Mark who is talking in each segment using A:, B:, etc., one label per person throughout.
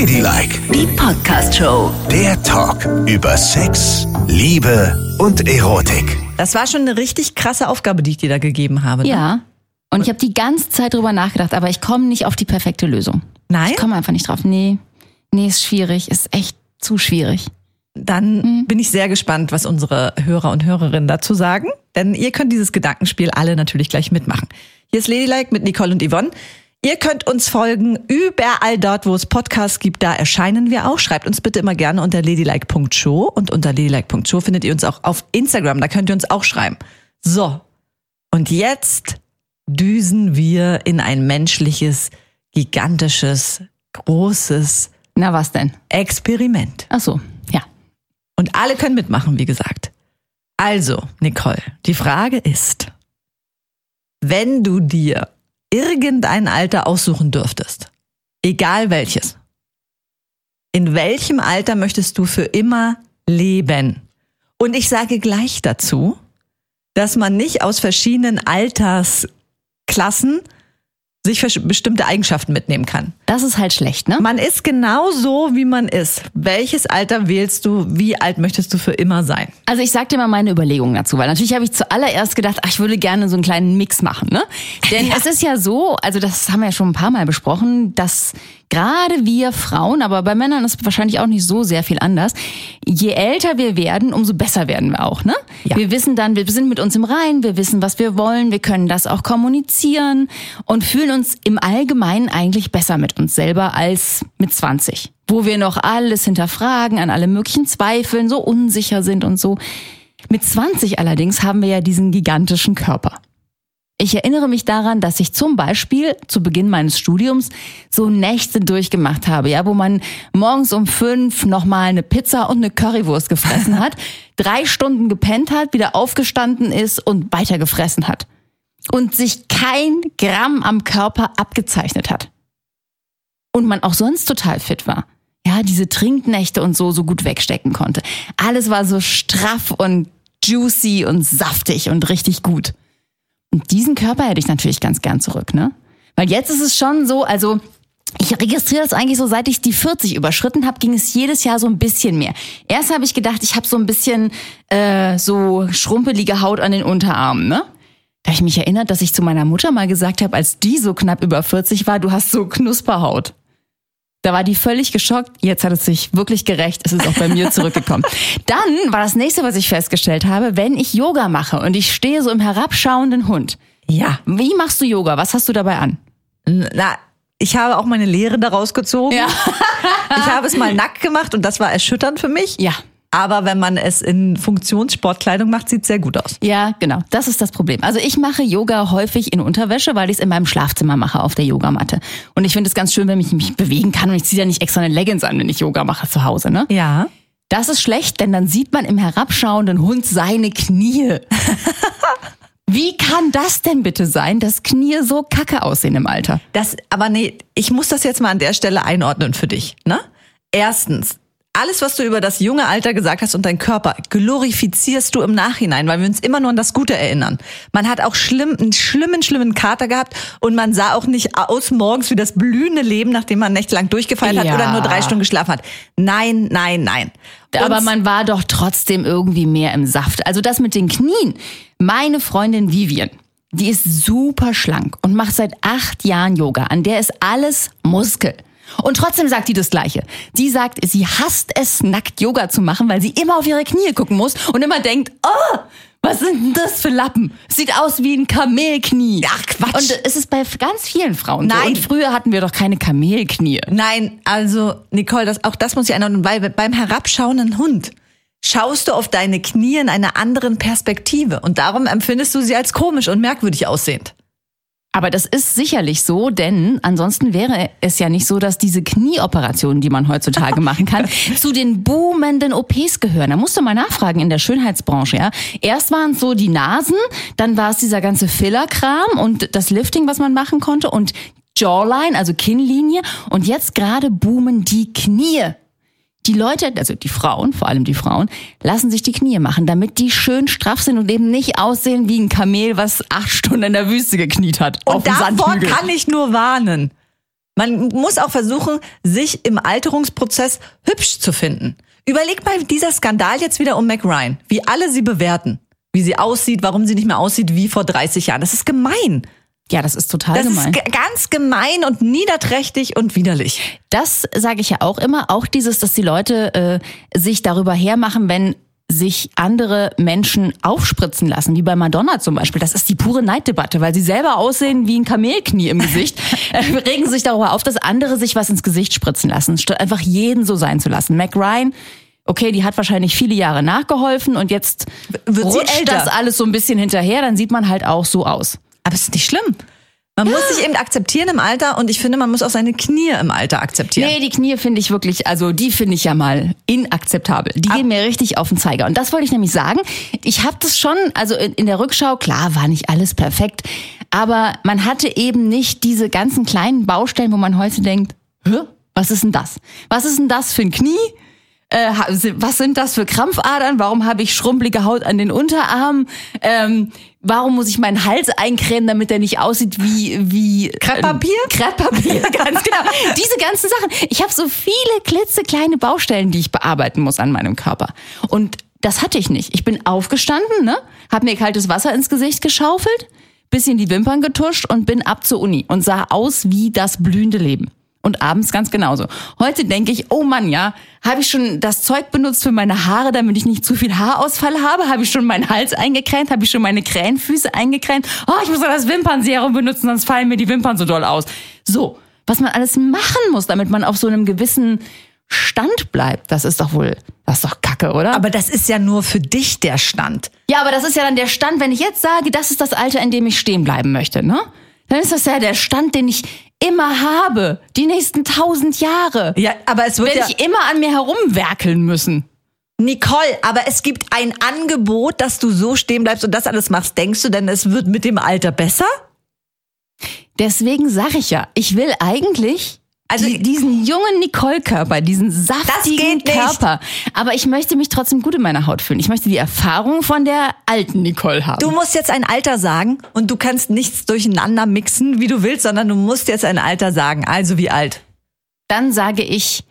A: Ladylike,
B: Die Podcast-Show.
A: der Talk über Sex, Liebe und Erotik.
C: Das war schon eine richtig krasse Aufgabe, die ich dir da gegeben habe. Ne?
D: Ja. Und ich habe die ganze Zeit drüber nachgedacht, aber ich komme nicht auf die perfekte Lösung.
C: Nein?
D: Ich komme einfach nicht drauf. Nee. Nee, ist schwierig. Ist echt zu schwierig.
C: Dann
D: Mhm.
C: bin ich sehr gespannt, was unsere Hörer und Hörerinnen dazu sagen. Denn ihr könnt dieses Gedankenspiel alle natürlich gleich mitmachen. Hier ist Ladylike mit Nicole und Yvonne. Ihr könnt uns folgen überall dort, wo es Podcasts gibt. Da erscheinen wir auch. Schreibt uns bitte immer gerne unter ladylike.show. Und unter ladylike.show findet ihr uns auch auf Instagram. Da könnt ihr uns auch schreiben. So. Und jetzt düsen wir in ein menschliches, gigantisches, großes
D: Na, was denn?
C: Experiment.
D: Ach so. Ja.
C: Und alle können mitmachen, wie gesagt. Also, Nicole, die Frage ist, wenn du dir irgendein Alter aussuchen dürftest, egal welches, in welchem Alter möchtest du für immer leben? Und ich sage gleich dazu, dass man nicht aus verschiedenen Altersklassen sich bestimmte Eigenschaften mitnehmen kann.
D: Das ist halt schlecht, ne?
C: Man ist genau so, wie man ist. Welches Alter wählst du? Wie alt möchtest du für immer sein?
D: Also ich sag dir mal meine Überlegungen dazu, weil natürlich habe ich zuallererst gedacht, ach, ich würde gerne so einen kleinen Mix machen, ne? Denn es ist ja so, also das haben wir ja schon ein paar Mal besprochen, dass gerade wir Frauen, aber bei Männern ist wahrscheinlich auch nicht so sehr viel anders, je älter wir werden, umso besser werden wir auch, ne?
C: Ja.
D: Wir wissen dann, wir sind mit uns im Rein, wir wissen, was wir wollen, wir können das auch kommunizieren und fühlen uns im Allgemeinen eigentlich besser mit uns selber als mit 20 wo wir noch alles hinterfragen, an alle möglichen Zweifeln, so unsicher sind und so. Mit 20 allerdings haben wir ja diesen gigantischen Körper. Ich erinnere mich daran, dass ich zum Beispiel zu Beginn meines Studiums so Nächte durchgemacht habe, ja, wo man morgens um fünf nochmal eine Pizza und eine Currywurst gefressen hat, drei Stunden gepennt hat, wieder aufgestanden ist und weiter gefressen hat. Und sich kein Gramm am Körper abgezeichnet hat. Und man auch sonst total fit war. Ja, diese Trinknächte und so, so gut wegstecken konnte. Alles war so straff und juicy und saftig und richtig gut. Und diesen Körper hätte ich natürlich ganz gern zurück, ne? Weil jetzt ist es schon so, also ich registriere das eigentlich so, seit ich die 40 überschritten habe, ging es jedes Jahr so ein bisschen mehr. Erst habe ich gedacht, ich habe so ein bisschen äh, so schrumpelige Haut an den Unterarmen, ne? Da ich mich erinnert, dass ich zu meiner Mutter mal gesagt habe, als die so knapp über 40 war, du hast so Knusperhaut. Da war die völlig geschockt. Jetzt hat es sich wirklich gerecht. Es ist auch bei mir zurückgekommen. Dann war das nächste, was ich festgestellt habe, wenn ich Yoga mache und ich stehe so im herabschauenden Hund.
C: Ja.
D: Wie machst du Yoga? Was hast du dabei an?
C: Na, ich habe auch meine Lehre daraus gezogen.
D: Ja.
C: Ich habe es mal nackt gemacht und das war erschütternd für mich.
D: Ja.
C: Aber wenn man es in Funktionssportkleidung macht, sieht es sehr gut aus.
D: Ja, genau. Das ist das Problem. Also ich mache Yoga häufig in Unterwäsche, weil ich es in meinem Schlafzimmer mache auf der Yogamatte. Und ich finde es ganz schön, wenn ich mich bewegen kann und ich ziehe ja nicht extra eine Leggings an, wenn ich Yoga mache zu Hause, ne?
C: Ja.
D: Das ist schlecht, denn dann sieht man im herabschauenden Hund seine Knie. Wie kann das denn bitte sein, dass Knie so kacke aussehen im Alter?
C: Das, aber nee, ich muss das jetzt mal an der Stelle einordnen für dich. Ne? Erstens, alles, was du über das junge Alter gesagt hast und dein Körper, glorifizierst du im Nachhinein, weil wir uns immer nur an das Gute erinnern. Man hat auch schlimm, einen schlimmen, schlimmen Kater gehabt und man sah auch nicht aus morgens wie das blühende Leben, nachdem man nächtelang durchgefeiert hat
D: Ja.
C: oder nur drei Stunden geschlafen hat. Nein, nein, nein.
D: Aber
C: Und-
D: man war doch trotzdem irgendwie mehr im Saft. Also das mit den Knien. Meine Freundin Vivian, die ist super schlank und macht seit acht Jahren Yoga. An der ist alles Muskel. Und trotzdem sagt die das Gleiche. Die sagt, sie hasst es, nackt Yoga zu machen, weil sie immer auf ihre Knie gucken muss und immer denkt, oh, was sind denn das für Lappen? Sieht aus wie ein Kamelknie.
C: Ach, Quatsch.
D: Und es ist bei ganz vielen Frauen so.
C: Nein.
D: Und früher hatten wir doch keine Kamelknie.
C: Nein, also Nicole, das, auch das muss ich einordnen, weil beim herabschauenden Hund schaust du auf deine Knie in einer anderen Perspektive und darum empfindest du sie als komisch und merkwürdig aussehend.
D: Aber das ist sicherlich so, denn ansonsten wäre es ja nicht so, dass diese Knieoperationen, die man heutzutage machen kann, zu den boomenden OPs gehören. Da musst du mal nachfragen in der Schönheitsbranche, ja. Erst waren es so die Nasen, dann war es dieser ganze Fillerkram und das Lifting, was man machen konnte und Jawline, also Kinnlinie und jetzt gerade boomen die Knie. Die Leute, also die Frauen, vor allem die Frauen, lassen sich die Knie machen, damit die schön straff sind und eben nicht aussehen wie ein Kamel, was acht Stunden in der Wüste gekniet hat.
C: Und davor kann ich nur warnen. Man muss auch versuchen, sich im Alterungsprozess hübsch zu finden. Überleg mal dieser Skandal jetzt wieder um Mac Ryan, wie alle sie bewerten, wie sie aussieht, warum sie nicht mehr aussieht wie vor 30 Jahren. Das ist gemein.
D: Ja, das ist total
C: Das
D: gemein.
C: ist ge- ganz gemein und niederträchtig und widerlich.
D: Das sage ich ja auch immer. Auch dieses, dass die Leute äh, sich darüber hermachen, wenn sich andere Menschen aufspritzen lassen, wie bei Madonna zum Beispiel. Das ist die pure Neiddebatte, weil sie selber aussehen wie ein Kamelknie im Gesicht, äh, regen sich darüber auf, dass andere sich was ins Gesicht spritzen lassen, statt einfach jeden so sein zu lassen. Mac Ryan, okay, die hat wahrscheinlich viele Jahre nachgeholfen und jetzt
C: wird
D: rutscht das alles so ein bisschen hinterher, dann sieht man halt auch so aus.
C: Aber es ist nicht schlimm. Man muss sich eben akzeptieren im Alter und ich finde, man muss auch seine Knie im Alter akzeptieren.
D: Nee, die Knie finde ich wirklich, also die finde ich ja mal inakzeptabel. Die gehen mir richtig auf den Zeiger. Und das wollte ich nämlich sagen. Ich habe das schon, also in, in der Rückschau, klar, war nicht alles perfekt, aber man hatte eben nicht diese ganzen kleinen Baustellen, wo man heute denkt, Hä? was ist denn das? Was ist denn das für ein Knie? Äh, was sind das für Krampfadern? Warum habe ich schrumpelige Haut an den Unterarmen? Ähm, warum muss ich meinen Hals eincremen, damit der nicht aussieht wie wie
C: Krepppapier?
D: Äh, Krepppapier, ganz genau. Diese ganzen Sachen. Ich habe so viele klitzekleine Baustellen, die ich bearbeiten muss an meinem Körper. Und das hatte ich nicht. Ich bin aufgestanden, ne, habe mir kaltes Wasser ins Gesicht geschaufelt, bisschen die Wimpern getuscht und bin ab zur Uni und sah aus wie das blühende Leben. Und abends ganz genauso. Heute denke ich, oh Mann, ja, habe ich schon das Zeug benutzt für meine Haare, damit ich nicht zu viel Haarausfall habe? Habe ich schon meinen Hals eingecremt? Habe ich schon meine Krähenfüße eingecremt? Oh, ich muss doch das Wimpernserum benutzen, sonst fallen mir die Wimpern so doll aus. So, was man alles machen muss, damit man auf so einem gewissen Stand bleibt, das ist doch wohl, das ist doch Kacke, oder?
C: Aber das ist ja nur für dich der Stand.
D: Ja, aber das ist ja dann der Stand, wenn ich jetzt sage, das ist das Alter, in dem ich stehen bleiben möchte, ne? Dann ist das ja der Stand, den ich immer habe, die nächsten tausend Jahre.
C: Ja, aber es wird
D: Werde
C: ja
D: ich immer an mir herumwerkeln müssen.
C: Nicole, aber es gibt ein Angebot, dass du so stehen bleibst und das alles machst. Denkst du denn, es wird mit dem Alter besser?
D: Deswegen sage ich ja, ich will eigentlich
C: Also-
D: die, diesen jungen Nicole-Körper, diesen saftigen. Körper. Aber ich möchte mich trotzdem gut in meiner Haut fühlen. Ich möchte die Erfahrung von der alten Nicole haben.
C: Du musst jetzt ein Alter sagen und du kannst nichts durcheinander mixen, wie du willst, sondern du musst jetzt ein Alter sagen. Also wie alt?
D: Dann sage ich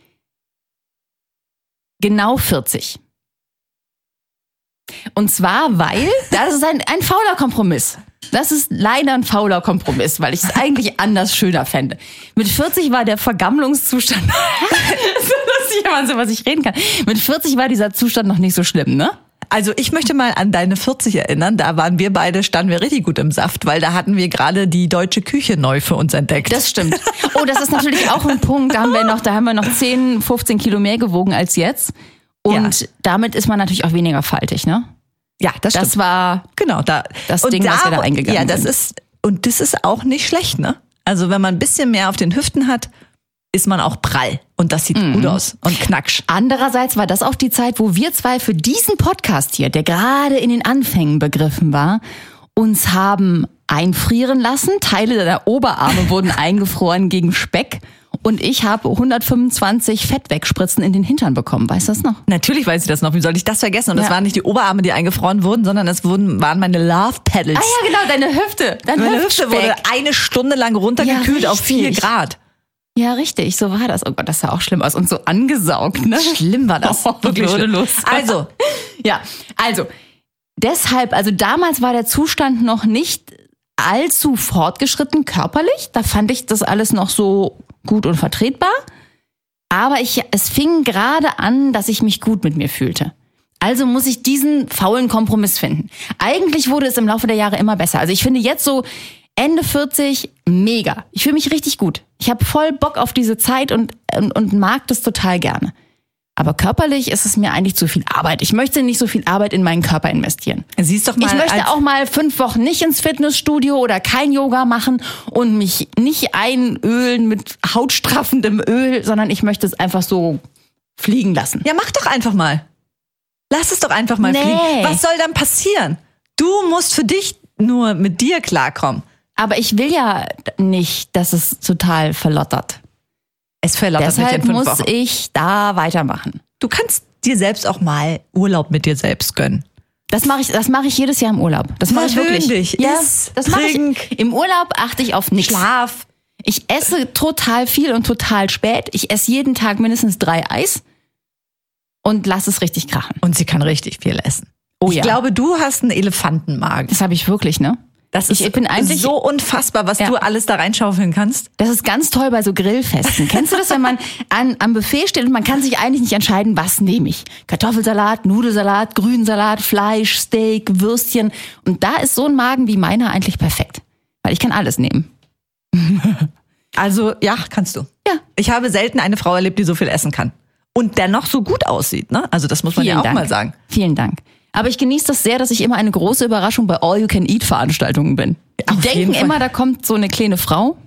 D: genau 40. Und zwar, weil das ist ein, ein fauler Kompromiss. Das ist leider ein fauler Kompromiss, weil ich es eigentlich anders schöner fände. Mit 40 war der Vergammlungszustand. so wenn man so was ich reden kann. Mit 40 war dieser Zustand noch nicht so schlimm, ne?
C: Also ich möchte mal an deine 40 erinnern. Da waren wir beide, standen wir richtig gut im Saft, weil da hatten wir gerade die deutsche Küche neu für uns entdeckt.
D: Das stimmt. Oh, das ist natürlich auch ein Punkt. Da haben wir noch, da haben wir noch 10, 15 Kilo mehr gewogen als jetzt. Und
C: Ja.
D: damit ist man natürlich auch weniger faltig, ne?
C: Ja, das stimmt.
D: Das war
C: Genau, da.
D: Das Ding, was wir da eingegangen
C: Ja, das
D: sind.
C: ist, und das ist auch nicht schlecht, ne? Also wenn man ein bisschen mehr auf den Hüften hat, ist man auch prall. Und das sieht
D: Mhm.
C: gut aus. Und knacksch.
D: Andererseits war das auch die Zeit, wo wir zwei für diesen Podcast hier, der gerade in den Anfängen begriffen war, uns haben einfrieren lassen. Teile der Oberarme wurden eingefroren gegen Speck. Und ich habe 125 Fettwegspritzen in den Hintern bekommen. Weißt du das noch?
C: Natürlich weiß ich das noch. Wie soll ich das vergessen? Und
D: Ja.
C: das waren nicht die Oberarme, die eingefroren wurden, sondern es wurden, waren meine Love Pedals.
D: Ah ja, genau, deine Hüfte. Dein
C: Meine Hüfte wurde eine Stunde lang runtergekühlt
D: Ja,
C: auf vier. Grad.
D: Ja, richtig, so war das. Oh Gott, das sah auch schlimm aus. Und so angesaugt, ne?
C: Schlimm war das.
D: Oh,
C: Wirklich schlimm.
D: würdelos.
C: Also,
D: Ja, also deshalb, also damals war der Zustand noch nicht allzu fortgeschritten körperlich. Da fand ich das alles noch so gut und vertretbar. Aber ich, es fing gerade an, dass ich mich gut mit mir fühlte. Also muss ich diesen faulen Kompromiss finden. Eigentlich wurde es im Laufe der Jahre immer besser. Also ich finde jetzt so Ende 40 mega. Ich fühle mich richtig gut. Ich habe voll Bock auf diese Zeit und, und, und mag das total gerne. Aber körperlich ist es mir eigentlich zu viel Arbeit. Ich möchte nicht so viel Arbeit in meinen Körper investieren.
C: siehst doch mal.
D: Ich möchte auch mal fünf Wochen nicht ins Fitnessstudio oder kein Yoga machen und mich nicht einölen mit hautstraffendem Öl, sondern ich möchte es einfach so fliegen lassen.
C: Ja, mach doch einfach mal. Lass es doch einfach mal
D: Nee.
C: fliegen. Was soll dann passieren? Du musst für dich nur mit dir klarkommen.
D: Aber ich will ja nicht, dass es total verlottert.
C: Es verlottert nicht in
D: Deshalb
C: fünf
D: muss
C: Wochen.
D: ich da weitermachen.
C: Du kannst dir selbst auch mal Urlaub mit dir selbst gönnen.
D: Das mache ich, das mache ich jedes Jahr im Urlaub. Das mache ich wirklich.
C: dich,
D: ja,
C: iss,
D: das mache ich. Im Urlaub achte ich auf nichts.
C: Schlaf.
D: Ich esse total viel und total spät. Ich esse jeden Tag mindestens drei Eis und lass es richtig krachen.
C: Und sie kann richtig viel essen.
D: Oh
C: ich
D: ja.
C: glaube, du hast einen Elefantenmagen.
D: Das habe ich wirklich, ne?
C: Das
D: Ich
C: ist
D: bin eigentlich-
C: so unfassbar, was
D: Ja.
C: du alles da reinschaufeln kannst.
D: Das ist ganz toll bei so Grillfesten. Kennst du das, wenn man an, am Buffet steht und man kann sich eigentlich nicht entscheiden, was nehme ich? Kartoffelsalat, Nudelsalat, Grünsalat, Fleisch, Steak, Würstchen. Und da ist so ein Magen wie meiner eigentlich perfekt. Weil ich kann alles nehmen.
C: Also, ja, kannst du.
D: Ja.
C: Ich habe selten eine Frau erlebt, die so viel essen kann. Und dennoch so gut aussieht, ne? Also, das muss man ja auch
D: Dank.
C: mal sagen.
D: Vielen Dank. Aber ich genieße das sehr, dass ich immer eine große Überraschung bei All-You-Can-Eat-Veranstaltungen bin. Die denken immer, da kommt so eine kleine Frau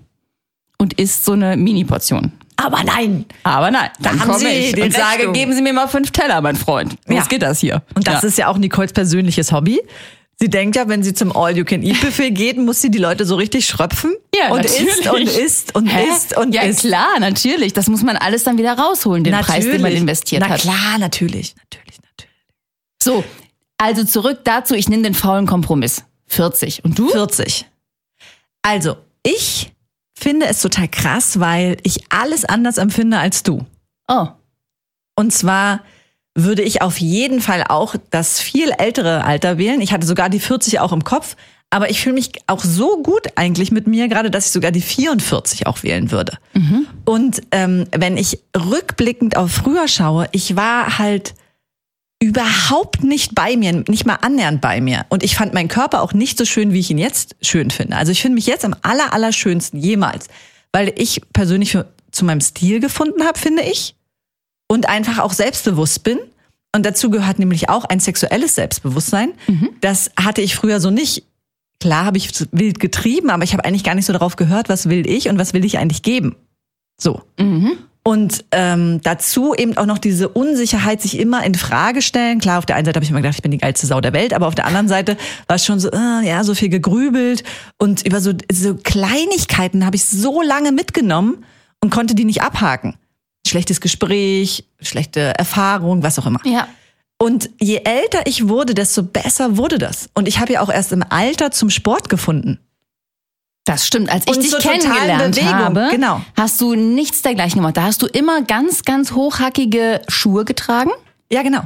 D: und isst so eine Mini-Portion.
C: Aber nein.
D: Aber nein, dann
C: haben
D: komme
C: Sie
D: ich und sage,
C: Rechnung.
D: geben Sie mir mal fünf Teller, mein Freund. Was
C: Ja.
D: geht das hier?
C: Und das
D: ja.
C: ist ja auch Nicoles persönliches Hobby. Sie denkt ja, wenn sie zum All-You-Can-Eat-Buffet geht, muss sie die Leute so richtig schröpfen.
D: Ja,
C: und
D: natürlich.
C: isst und isst und
D: Hä?
C: isst und
D: ja,
C: isst.
D: klar, natürlich. Das muss man alles dann wieder rausholen, den Preis, den man investiert
C: Na
D: hat.
C: klar, natürlich, natürlich, natürlich.
D: So, also zurück dazu, ich nehme den faulen Kompromiss. 40. Und du?
C: 40. Also, ich finde es total krass, weil ich alles anders empfinde als du.
D: Oh,
C: Und zwar würde ich auf jeden Fall auch das viel ältere Alter wählen. Ich hatte sogar die 40 auch im Kopf. Aber ich fühle mich auch so gut eigentlich mit mir, gerade dass ich sogar die 44 auch wählen würde. Und ähm, wenn ich rückblickend auf früher schaue, ich war halt überhaupt nicht bei mir, nicht mal annähernd bei mir. Und ich fand meinen Körper auch nicht so schön, wie ich ihn jetzt schön finde. Also ich finde mich jetzt am aller, aller schönsten jemals, weil ich persönlich für, zu meinem Stil gefunden habe, finde ich. Und einfach auch selbstbewusst bin. Und dazu gehört nämlich auch ein sexuelles Selbstbewusstsein. Das hatte ich früher so nicht. Klar habe ich wild getrieben, aber ich habe eigentlich gar nicht so darauf gehört, was will ich und was will ich eigentlich geben. So. Und ähm, dazu eben auch noch diese Unsicherheit, sich immer in Frage stellen. Klar, auf der einen Seite habe ich immer gedacht, ich bin die geilste Sau der Welt, aber auf der anderen Seite war es schon so, äh, ja, so viel gegrübelt und über so, so Kleinigkeiten habe ich so lange mitgenommen und konnte die nicht abhaken. Schlechtes Gespräch, schlechte Erfahrung, was auch immer.
D: ja.
C: Und je älter ich wurde, desto besser wurde das. Und ich habe ja auch erst im Alter zum Sport gefunden.
D: Das stimmt. Als ich
C: Und
D: dich
C: totalen
D: kennengelernt
C: Bewegung,
D: habe,
C: genau.
D: hast du nichts dergleichen gemacht. Da hast du immer ganz, ganz hochhackige Schuhe getragen,
C: Ja, genau.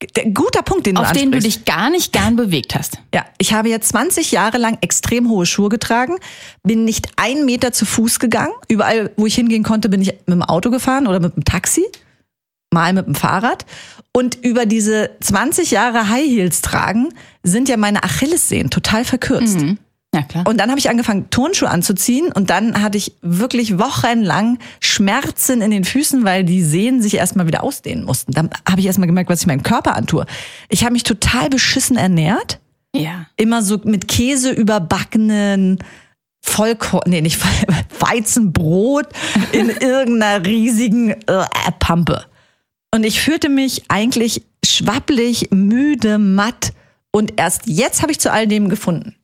C: G- Guter Punkt, den du
D: auf denen du
C: ansprichst.
D: dich gar nicht gern bewegt hast.
C: Ja, ich habe jetzt 20 Jahre lang extrem hohe Schuhe getragen, bin nicht einen Meter zu Fuß gegangen. Überall, wo ich hingehen konnte, bin ich mit dem Auto gefahren oder mit dem Taxi, mal mit dem Fahrrad. Und über diese 20 Jahre High Heels tragen sind ja meine Achillessehnen total verkürzt.
D: Ja, klar.
C: Und dann habe ich angefangen, Turnschuhe anzuziehen und dann hatte ich wirklich wochenlang Schmerzen in den Füßen, weil die Sehnen sich erstmal wieder ausdehnen mussten. Dann habe ich erstmal gemerkt, was ich meinem Körper antue. Ich habe mich total beschissen ernährt
D: ja.
C: immer so mit Käse überbackenen Vollkorn, nee, nicht Voll Weizenbrot in irgendeiner riesigen äh, Pampe. Und ich fühlte mich eigentlich schwappelig, müde, matt. Und erst jetzt habe ich zu all dem gefunden.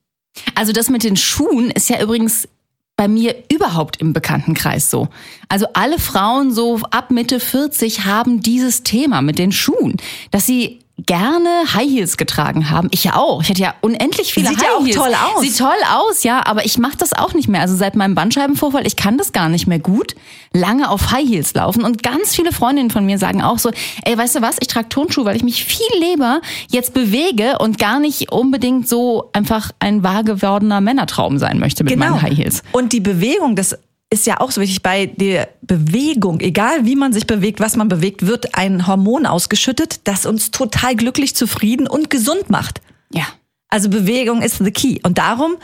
D: Also das mit den Schuhen ist ja übrigens bei mir überhaupt im Bekanntenkreis so. Also alle Frauen so ab Mitte 40 haben dieses Thema mit den Schuhen, dass sie gerne High Heels getragen haben. Ich ja auch. Ich hatte ja unendlich viele
C: Sieht
D: High
C: ja auch
D: Heels.
C: toll aus.
D: Sieht toll aus, ja, aber ich mache das auch nicht mehr. Also seit meinem Bandscheibenvorfall, ich kann das gar nicht mehr gut, lange auf High Heels laufen. Und ganz viele Freundinnen von mir sagen auch so, ey, weißt du was, ich trage Turnschuhe, weil ich mich viel lieber jetzt bewege und gar nicht unbedingt so einfach ein wahr gewordener Männertraum sein möchte mit meinen High Heels.
C: Und die Bewegung, das ist ja auch so wichtig bei der Bewegung, egal wie man sich bewegt, was man bewegt, wird ein Hormon ausgeschüttet, das uns total glücklich, zufrieden und gesund macht.
D: Ja.
C: Also Bewegung ist the key. Und darum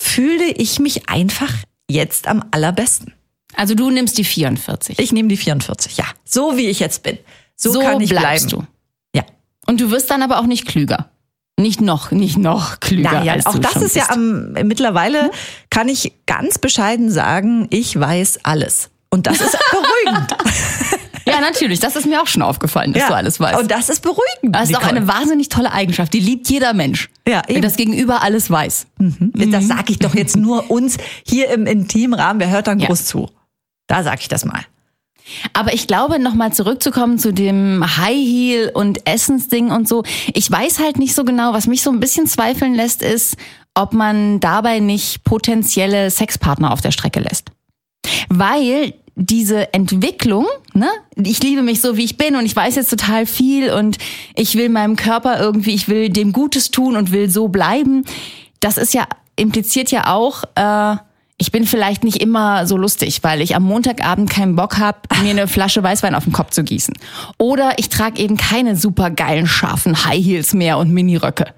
C: fühle ich mich einfach jetzt am allerbesten.
D: Also du nimmst die 44.
C: Ich nehme die 44, ja. So wie ich jetzt bin. So,
D: so
C: kann ich
D: bleibst
C: bleiben.
D: du.
C: Ja.
D: Und du wirst dann aber auch nicht klüger. Nicht noch, nicht noch klüger.
C: Naja,
D: als
C: auch das ist ja
D: bist.
C: am, mittlerweile kann ich ganz bescheiden sagen, ich weiß alles. Und das ist beruhigend.
D: Ja, natürlich. Das ist mir auch schon aufgefallen, dass du alles weißt.
C: Und das ist beruhigend.
D: das ist auch
C: Nicole.
D: eine wahnsinnig tolle Eigenschaft. Die liebt jeder Mensch.
C: Ja,
D: wenn
C: eben.
D: das Gegenüber alles weiß.
C: Das sage ich doch jetzt nur uns hier im intimen Rahmen. Wer hört dann
D: Ja.
C: groß zu? Da sage ich das mal.
D: Aber ich glaube, nochmal zurückzukommen zu dem High Heel und Essensding und so. Ich weiß halt nicht so genau, was mich so ein bisschen zweifeln lässt, ist, ob man dabei nicht potenzielle Sexpartner auf der Strecke lässt. Weil diese Entwicklung, ne, ich liebe mich so, wie ich bin und ich weiß jetzt total viel und ich will meinem Körper irgendwie, ich will dem Gutes tun und will so bleiben. Das ist ja, impliziert ja auch, äh, ich bin vielleicht nicht immer so lustig, weil ich am Montagabend keinen Bock habe, mir eine Flasche Weißwein auf den Kopf zu gießen. Oder ich trage eben keine super geilen, scharfen High Heels mehr und Miniröcke,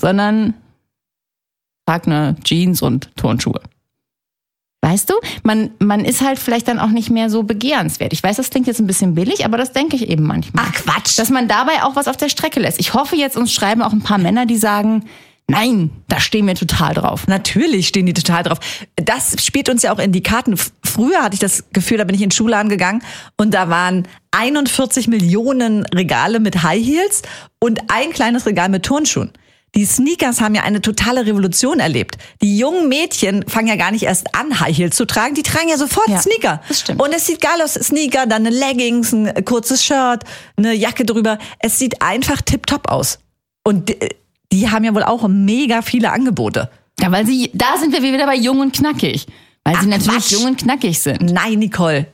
D: sondern trage eine Jeans und Turnschuhe. Weißt du, man, man ist halt vielleicht dann auch nicht mehr so begehrenswert. Ich weiß, das klingt jetzt ein bisschen billig, aber das denke ich eben manchmal.
C: Ach Quatsch.
D: Dass man dabei auch was auf der Strecke lässt. Ich hoffe jetzt, uns schreiben auch ein paar Männer, die sagen, nein, da stehen wir total drauf.
C: Natürlich stehen die total drauf. Das spielt uns ja auch in die Karten. Früher hatte ich das Gefühl, da bin ich in den Schuhladen gegangen und da waren 41 Millionen Regale mit High Heels und ein kleines Regal mit Turnschuhen. Die Sneakers haben ja eine totale Revolution erlebt. Die jungen Mädchen fangen ja gar nicht erst an, High Heels zu tragen. Die tragen ja sofort
D: Ja,
C: Sneaker.
D: das stimmt.
C: Und es sieht geil aus. Sneaker, dann eine Leggings, ein kurzes Shirt, eine Jacke drüber. Es sieht einfach tipptopp aus. Und die, haben ja wohl auch mega viele Angebote.
D: Ja, weil sie, da sind wir wieder bei jung und knackig. Weil sie
C: Ach,
D: natürlich
C: Quatsch.
D: jung und knackig sind.
C: Nein, Nicole.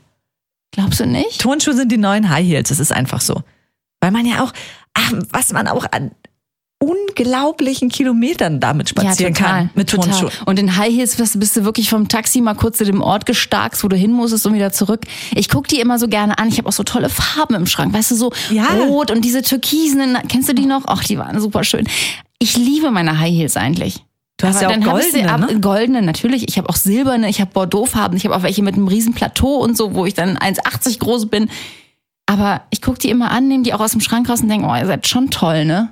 D: Glaubst du nicht?
C: Turnschuhe sind die neuen High Heels. Das ist einfach so. Weil man ja auch, ach, was man auch an unglaublichen Kilometern damit spazieren kann mit
D: total.
C: Turnschuhen.
D: Und in High Heels bist, du wirklich vom Taxi mal kurz zu dem Ort gestarkst, wo du hin musstest und wieder zurück. Ich guck die immer so gerne an. Ich habe auch so tolle Farben im Schrank. Weißt du, so
C: Ja.
D: rot und diese türkisen. Kennst du die noch? Ach, die waren super schön. Ich liebe meine High Heels eigentlich.
C: Du hast ja auch goldene,
D: ab,
C: ne?
D: goldene, natürlich. Ich habe auch silberne, ich habe Bordeauxfarben, ich habe auch welche mit einem riesen Plateau und so, wo ich dann 1,80 groß bin. Aber ich guck die immer an, nehme die auch aus dem Schrank raus und denke, oh, ihr seid schon toll, ne?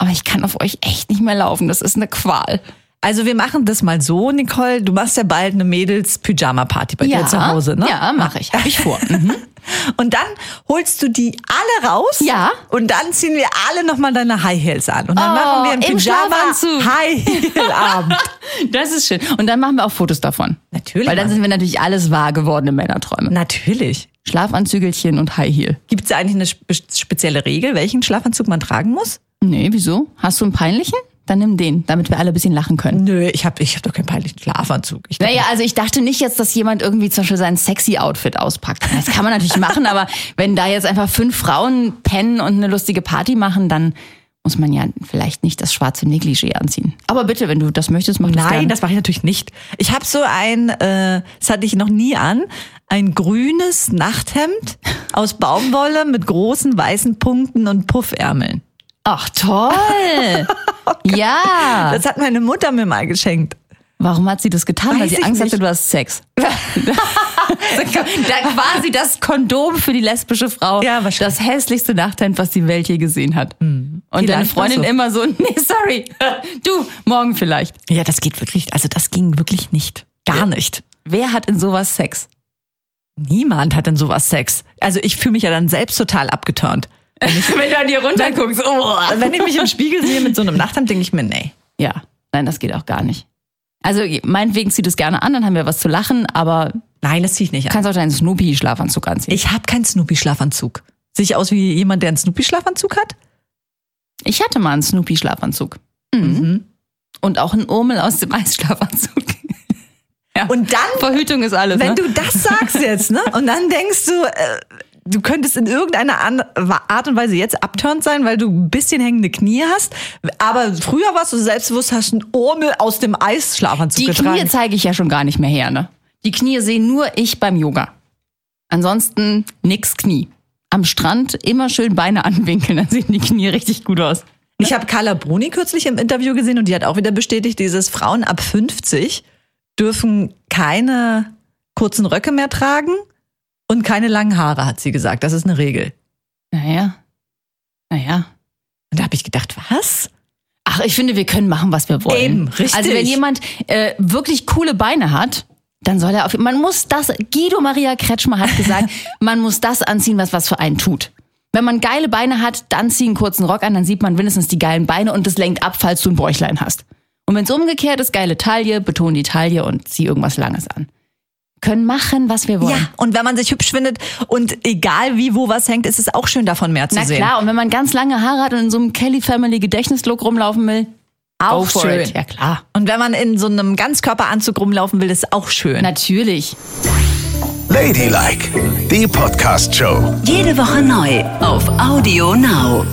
D: Aber ich kann auf euch echt nicht mehr laufen. Das ist eine Qual.
C: Also wir machen das mal so, Nicole. Du machst ja bald eine Mädels-Pyjama-Party bei dir zu Hause, ne?
D: Ja, mache ich. Habe ich vor. Mhm.
C: Und dann holst du die alle raus.
D: Ja.
C: Und dann ziehen wir alle nochmal deine High Heels an. Und dann
D: Oh,
C: machen wir im
D: im
C: Pyjama
D: Schlafanzug.
C: High Heel Abend.
D: Das ist schön. Und dann machen wir auch Fotos davon.
C: Natürlich.
D: Weil dann sind wir natürlich alles wahr gewordene Männerträume.
C: Natürlich.
D: Schlafanzügelchen und High Heel.
C: Gibt es eigentlich eine spe spezielle Regel, welchen Schlafanzug man tragen muss?
D: Nee, wieso? Hast du einen peinlichen? Dann nimm den, damit wir alle ein bisschen lachen können.
C: Nö, ich habe ich hab doch keinen peinlichen Schlafanzug. Ich
D: Naja, also ich dachte nicht jetzt, dass jemand irgendwie zum Beispiel sein sexy Outfit auspackt. Das kann man natürlich machen, aber wenn da jetzt einfach fünf Frauen pennen und eine lustige Party machen, dann muss man ja vielleicht nicht das schwarze Negligé anziehen. Aber bitte, wenn du das möchtest, mach das
C: Nein, das mache ich natürlich nicht. Ich habe so ein, äh, das hatte ich noch nie an, ein grünes Nachthemd aus Baumwolle mit großen weißen Punkten und Puffärmeln.
D: Ach toll! ja.
C: Das hat meine Mutter mir mal geschenkt.
D: Warum hat sie das getan? Weil
C: Weiß
D: sie
C: ich
D: Angst
C: nicht.
D: hatte, du hast Sex. da quasi das Kondom für die lesbische Frau.
C: Ja, wahrscheinlich.
D: Das hässlichste Nachthemd, was die Welt je gesehen hat. Und deine Freundin
C: so.
D: immer so, nee, sorry. Du, morgen vielleicht.
C: Ja, das geht wirklich, also das ging wirklich nicht. Gar nicht.
D: Wer hat in sowas Sex?
C: Niemand hat in sowas Sex. Also ich fühle mich ja dann selbst total abgeturnt.
D: Wenn du an dir runterguckst. Oh.
C: Wenn ich mich im Spiegel sehe mit so einem Nachthemd, denke ich mir, nee.
D: Ja, nein, das geht auch gar nicht. Also meinetwegen zieh das gerne an, dann haben wir was zu lachen, aber
C: Nein, das ziehe ich nicht
D: du
C: an.
D: kannst auch deinen Snoopy-Schlafanzug anziehen.
C: Ich habe keinen Snoopy-Schlafanzug. Sehe ich aus wie jemand, der einen Snoopy-Schlafanzug hat?
D: Ich hatte mal einen Snoopy-Schlafanzug. Mhm. Und auch einen Urmel aus dem Eisschlafanzug. ja.
C: Und dann
D: Verhütung ist alles.
C: Wenn
D: ne?
C: du das sagst jetzt, ne? Und dann denkst du, äh, du könntest in irgendeiner Art und Weise jetzt abturnt sein, weil du ein bisschen hängende Knie hast. Aber früher warst du selbstbewusst, hast einen Urmel aus dem Eisschlafanzug
D: Die
C: getragen.
D: Knie zeige ich ja schon gar nicht mehr her, ne? Die Knie sehen nur ich beim Yoga. Ansonsten nix Knie. Am Strand immer schön Beine anwinkeln, dann sehen die Knie richtig gut aus.
C: Ich habe Carla Bruni kürzlich im Interview gesehen und die hat auch wieder bestätigt, dieses Frauen ab 50 dürfen keine kurzen Röcke mehr tragen und keine langen Haare, hat sie gesagt. Das ist eine Regel.
D: Naja. Naja.
C: Und da habe ich gedacht, was?
D: Ach, ich finde, wir können machen, was wir wollen.
C: Eben, richtig.
D: Also wenn jemand äh, wirklich coole Beine hat, dann soll er auf. Man muss das. Guido Maria Kretschmer hat gesagt, man muss das anziehen, was was für einen tut. Wenn man geile Beine hat, dann zieh einen kurzen Rock an, dann sieht man wenigstens die geilen Beine und das lenkt ab, falls du ein Bäuchlein hast. Und wenn es umgekehrt ist, geile Taille, beton die Taille und zieh irgendwas Langes an. Können machen, was wir wollen.
C: Ja, und wenn man sich hübsch findet und egal wie, wo was hängt, ist es auch schön, davon mehr zu
D: Na
C: sehen.
D: klar, und wenn man ganz lange Haare hat und in so einem Kelly Family Gedächtnislook rumlaufen will,
C: Auch schön.
D: It. Ja klar.
C: Und wenn man in so einem Ganzkörperanzug rumlaufen will, ist auch schön.
D: Natürlich.
A: Ladylike, die Podcast-Show.
D: Jede Woche neu auf Audio Now.